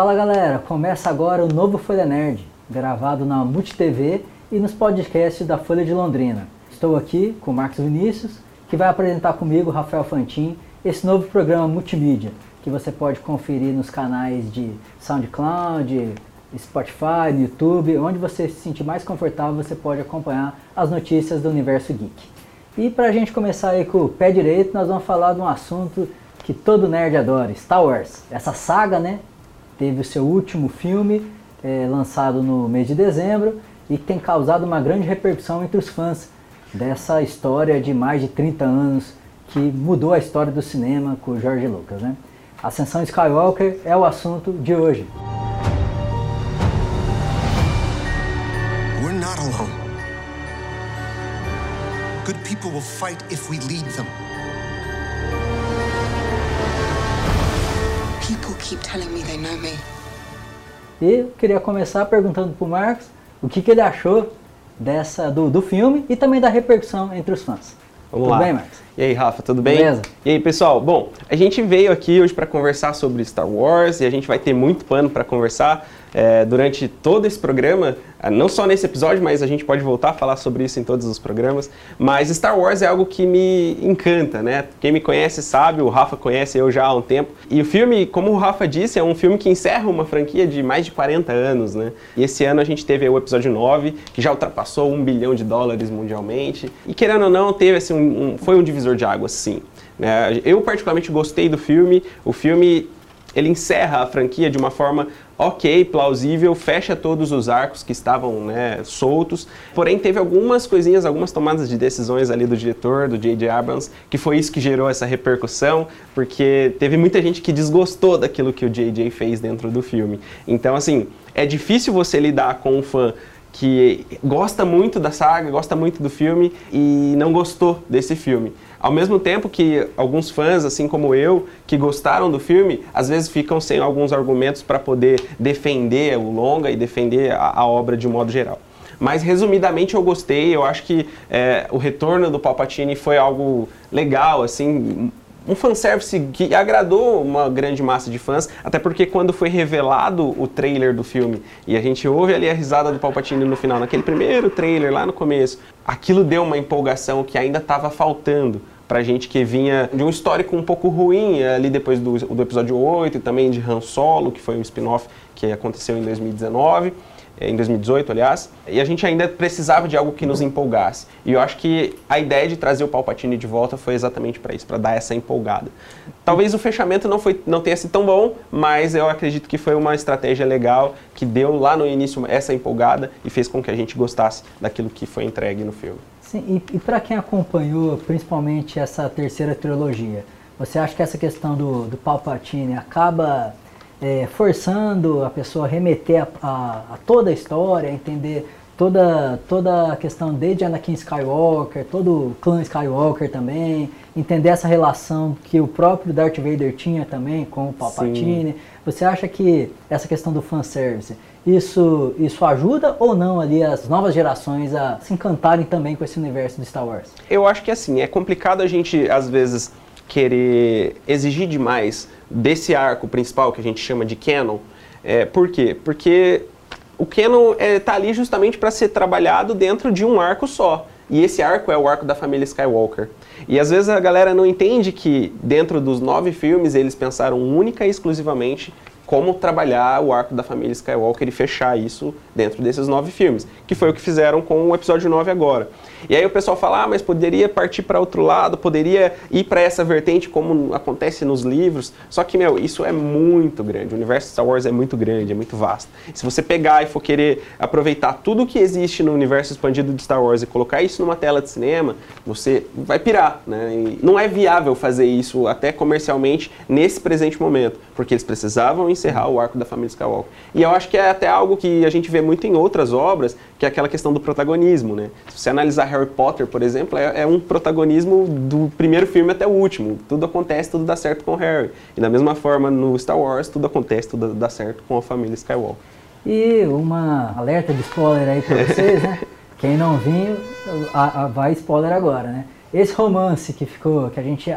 Fala galera, começa agora o novo Folha Nerd, gravado na MultiTV e nos podcasts da Folha de Londrina. Estou aqui com o Marcos Vinícius, que vai apresentar comigo, Rafael Fantin, esse novo programa multimídia, que você pode conferir nos canais de SoundCloud, Spotify, YouTube, onde você se sentir mais confortável, você pode acompanhar as notícias do universo geek. E para a gente começar aí com o pé direito, nós vamos falar de um assunto que todo nerd adora, Star Wars. Essa saga, né, teve o seu último filme é, lançado no mês de dezembro e tem causado uma grande repercussão entre os fãs dessa história de mais de 30 anos que mudou a história do cinema com o George Lucas, né? Ascensão Skywalker é o assunto de hoje. We're not alone. Good people will fight if we lead them. Keep telling me they know me. E eu queria começar perguntando para o Marcos o que, que ele achou dessa do, do filme e também da repercussão entre os fãs. Vamos tudo lá. bem, Marcos? E aí, Rafa, tudo bem? Beleza. E aí, pessoal? Bom, a gente veio aqui hoje para conversar sobre Star Wars e a gente vai ter muito pano para conversar é, durante todo esse programa, não só nesse episódio, mas a gente pode voltar a falar sobre isso em todos os programas. Mas Star Wars é algo que me encanta, né? Quem me conhece sabe, o Rafa conhece eu já há um tempo. E o filme, como o Rafa disse, é um filme que encerra uma franquia de mais de 40 anos, né? E esse ano a gente teve o episódio 9, que já ultrapassou um bilhão de dólares mundialmente. E querendo ou não, teve assim, um, um, foi um divisor de águas, sim. Né? Eu particularmente gostei do filme. O filme ele encerra a franquia de uma forma ok, plausível, fecha todos os arcos que estavam né, soltos. Porém, teve algumas coisinhas, algumas tomadas de decisões ali do diretor, do J.J. Abrams, que foi isso que gerou essa repercussão, porque teve muita gente que desgostou daquilo que o J.J. fez dentro do filme. Então, assim, é difícil você lidar com um fã que gosta muito da saga, gosta muito do filme e não gostou desse filme. Ao mesmo tempo que alguns fãs, assim como eu, que gostaram do filme, às vezes ficam sem alguns argumentos para poder defender o longa e defender a, a, obra de um modo geral. Mas resumidamente eu gostei, eu acho que é, o retorno do Palpatine foi algo legal, assim, um fanservice que agradou uma grande massa de fãs, até porque quando foi revelado o trailer do filme e a gente ouve ali a risada do Palpatine no final, naquele primeiro trailer lá no começo, aquilo deu uma empolgação que ainda estava faltando pra gente que vinha de um histórico um pouco ruim ali depois do, do episódio 8 e também de Han Solo, que foi um spin-off que aconteceu em 2019 em 2018, aliás, e a gente ainda precisava de algo que nos empolgasse. E eu acho que a ideia de trazer o Palpatine de volta foi exatamente para isso, para dar essa empolgada. Talvez o fechamento não, foi, não tenha sido tão bom, mas eu acredito que foi uma estratégia legal que deu lá no início essa empolgada e fez com que a gente gostasse daquilo que foi entregue no filme. Sim, e, e para quem acompanhou principalmente essa terceira trilogia, você acha que essa questão do, do Palpatine acaba é, forçando a pessoa a remeter a, a, a, toda a história, a entender toda, toda a questão desde Anakin Skywalker, todo o clã Skywalker também, entender essa relação que o próprio Darth Vader tinha também com o Palpatine. Sim. Você acha que essa questão do fanservice, isso, isso ajuda ou não ali as novas gerações a se encantarem também com esse universo de Star Wars? Eu acho que assim, é complicado a gente às vezes querer exigir demais desse arco principal que a gente chama de canon. É, por quê? Porque o canon está é, tá ali justamente para ser trabalhado dentro de um arco só. E esse arco é o arco da família Skywalker. E às vezes a galera não entende que dentro dos nove filmes eles pensaram única e exclusivamente como trabalhar o arco da família Skywalker e fechar isso dentro desses nove filmes, que foi o que fizeram com o episódio 9 agora. E aí o pessoal fala, ah, mas poderia partir para outro lado, poderia ir para essa vertente como acontece nos livros. Só que, meu, isso é muito grande. O universo de Star Wars é muito grande, é muito vasto. se você pegar e for querer aproveitar tudo que existe no universo expandido de Star Wars e colocar isso numa tela de cinema, você vai pirar, né? E não é viável fazer isso até comercialmente nesse presente momento, porque eles precisavam encerrar o arco da família Skywalker. E eu acho que é até algo que a gente vê muito em outras obras, que é aquela questão do protagonismo, né? Se você analisar Harry Potter, por exemplo, é, é, um protagonismo do primeiro filme até o último. Tudo acontece, tudo dá certo com o Harry. E da mesma forma, no Star Wars, tudo acontece, tudo dá certo com a família Skywalker. E uma alerta de spoiler aí para vocês, né? Quem não viu, a, a, vai spoiler agora, né? Esse romance que ficou, que a gente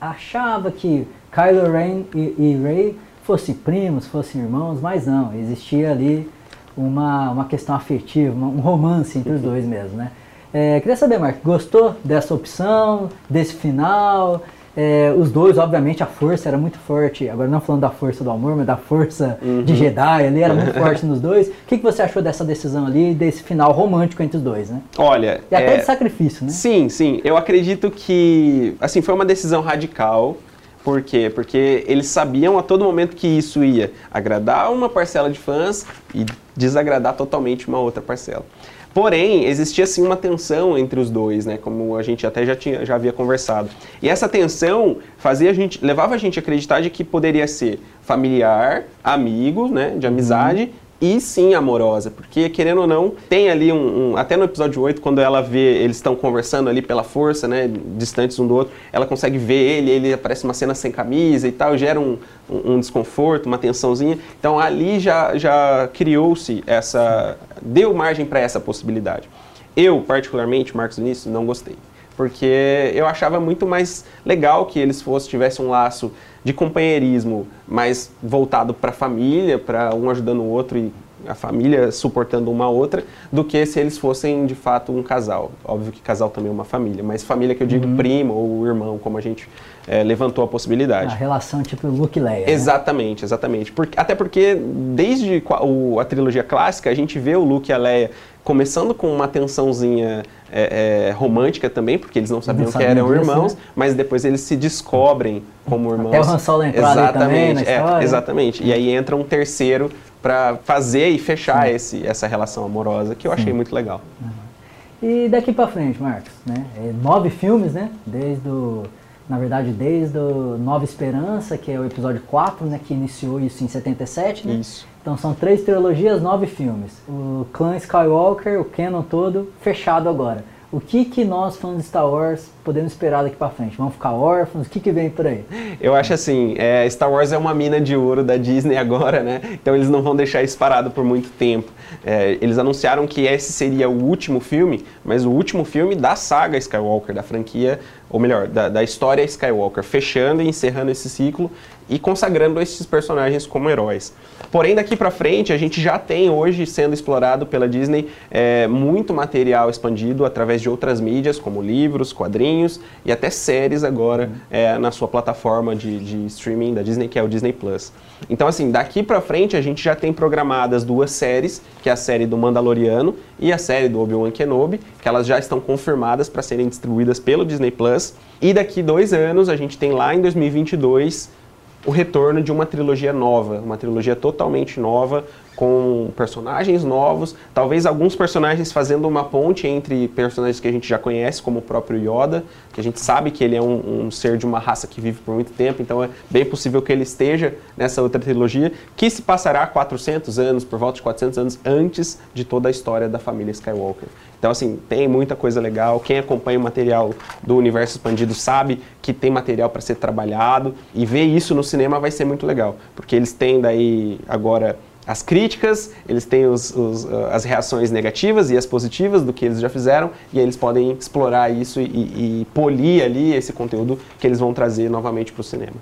achava que Kylo Ren e, e Rey fossem primos, fossem irmãos, mas não, existia ali uma, uma questão afetiva, um romance entre os dois mesmo, né? É, queria saber, Mark, gostou dessa opção, desse final? É, os dois, obviamente, a força era muito forte. Agora, não falando da força do amor, mas da força uhum. de Jedi ali, era muito forte nos dois. O que, que você achou dessa decisão ali, desse final romântico entre os dois, né? Olha. E até é... de sacrifício, né? Sim, sim. Eu acredito que, assim, foi uma decisão radical. Por quê? Porque eles sabiam a todo momento que isso ia agradar uma parcela de fãs e desagradar totalmente uma outra parcela. Porém, existia sim uma tensão entre os dois, né? Como a gente até já, tinha, já havia conversado. E essa tensão fazia a gente, levava a gente a acreditar de que poderia ser familiar, amigo, né? De amizade, uhum e sim amorosa, porque querendo ou não, tem ali um, um até no episódio 8, quando ela vê, eles estão conversando ali pela força, né, distantes um do outro, ela consegue ver ele, ele aparece uma cena sem camisa e tal, gera um, um, um desconforto, uma tensãozinha, então ali já, já criou-se essa, deu margem para essa possibilidade. Eu, particularmente, Marcos Vinícius, não gostei, porque eu achava muito mais legal que eles fossem, tivessem um laço de companheirismo, mais voltado para a família, para um ajudando o outro e a família suportando uma outra, do que se eles fossem de fato um casal. Óbvio que casal também é uma família, mas família que eu digo uhum. primo ou irmão, como a gente é, levantou a possibilidade. A relação tipo Luke e Leia. Né? Exatamente, né? exatamente. Porque, até porque desde a, a trilogia clássica a gente vê o Luke e a Leia começando com uma tensãozinha é, é, romântica também, porque eles não sabiam não que eram disso, irmãos, né? mas depois eles se descobrem como irmãos. Até o Han Solo entrar exatamente, também é, exatamente. E aí entra um terceiro para fazer e fechar esse, essa relação amorosa que eu achei Sim. muito legal. Uhum. E daqui para frente, Marcos, né? É, nove filmes, né? Desde o na verdade, desde o Nova Esperança, que é o episódio 4, né, que iniciou isso em 77, né? Isso. Então são três trilogias, nove filmes. O clã Skywalker, o canon todo, fechado agora o que, que nós, fãs de Star Wars, podemos esperar daqui para frente? Vamos ficar órfãos? O que, que vem por aí? Eu acho assim, é, Star Wars é uma mina de ouro da Disney agora, né? Então eles não vão deixar isso parado por muito tempo. É, eles anunciaram que esse seria o último filme, mas o último filme da saga Skywalker, da franquia, ou melhor, da, da história Skywalker, fechando e encerrando esse ciclo e consagrando esses personagens como heróis. Porém, daqui para frente, a gente já tem hoje sendo explorado pela Disney é, muito material expandido através de outras mídias, como livros, quadrinhos e até séries agora é, na sua plataforma de, de, streaming da Disney, que é o Disney Plus. Então, assim, daqui para frente, a gente já tem programadas duas séries, que é a série do Mandaloriano e a série do Obi-Wan Kenobi, que elas já estão confirmadas para serem distribuídas pelo Disney Plus. E daqui dois anos, a gente tem lá em 2022 o retorno de uma trilogia nova, uma trilogia totalmente nova, com personagens novos, talvez alguns personagens fazendo uma ponte entre personagens que a gente já conhece, como o próprio Yoda, que a gente sabe que ele é um, um, ser de uma raça que vive por muito tempo, então é bem possível que ele esteja nessa outra trilogia, que se passará 400 anos, por volta de 400 anos antes de toda a história da família Skywalker. Então, assim, tem muita coisa legal. Quem acompanha o material do Universo Expandido sabe que tem material para ser trabalhado e ver isso no cinema vai ser muito legal, porque eles têm daí agora as críticas, eles têm os, os, uh, as reações negativas e as positivas do que eles já fizeram, e eles podem explorar isso e, e polir ali esse conteúdo que eles vão trazer novamente para o cinema.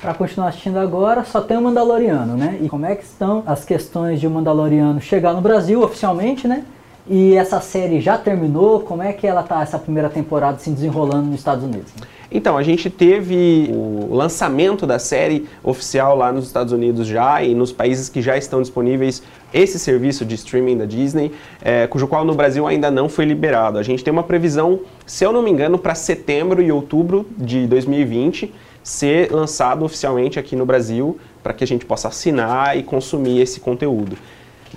Para continuar assistindo agora, só tem o Mandaloriano, né? E como é que estão as questões de o Mandaloriano chegar no Brasil oficialmente, né? E essa série já terminou? Como é que ela tá essa primeira temporada se desenrolando nos Estados Unidos? Então, a gente teve o lançamento da série oficial lá nos Estados Unidos já e nos países que já estão disponíveis esse serviço de streaming da Disney, é, cujo qual no Brasil ainda não foi liberado. A gente tem uma previsão, se eu não me engano, para setembro e outubro de 2020 ser lançado oficialmente aqui no Brasil para que a gente possa assinar e consumir esse conteúdo.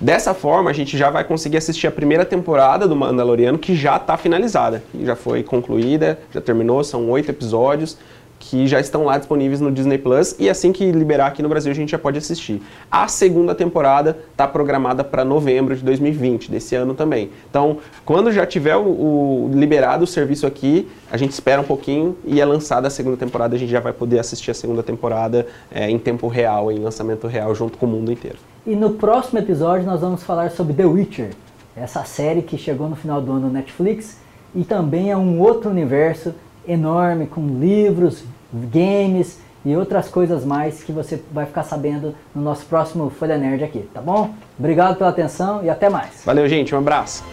Dessa forma, a gente já vai conseguir assistir a primeira temporada do Mandaloriano, que já está finalizada, já foi concluída, já terminou, são oito episódios que já estão lá disponíveis no Disney Plus e assim que liberar aqui no Brasil a gente já pode assistir. A segunda temporada está programada para novembro de 2020, desse ano também. Então, quando já tiver o, o, liberado o serviço aqui, a gente espera um pouquinho e é lançada a segunda temporada, a gente já vai poder assistir a segunda temporada é, em tempo real, em lançamento real, junto com o mundo inteiro. E no próximo episódio nós vamos falar sobre The Witcher, essa série que chegou no final do ano no Netflix e também é um outro universo enorme com livros, games e outras coisas mais que você vai ficar sabendo no nosso próximo Folha Nerd aqui, tá bom? Obrigado pela atenção e até mais. Valeu, gente. Um abraço.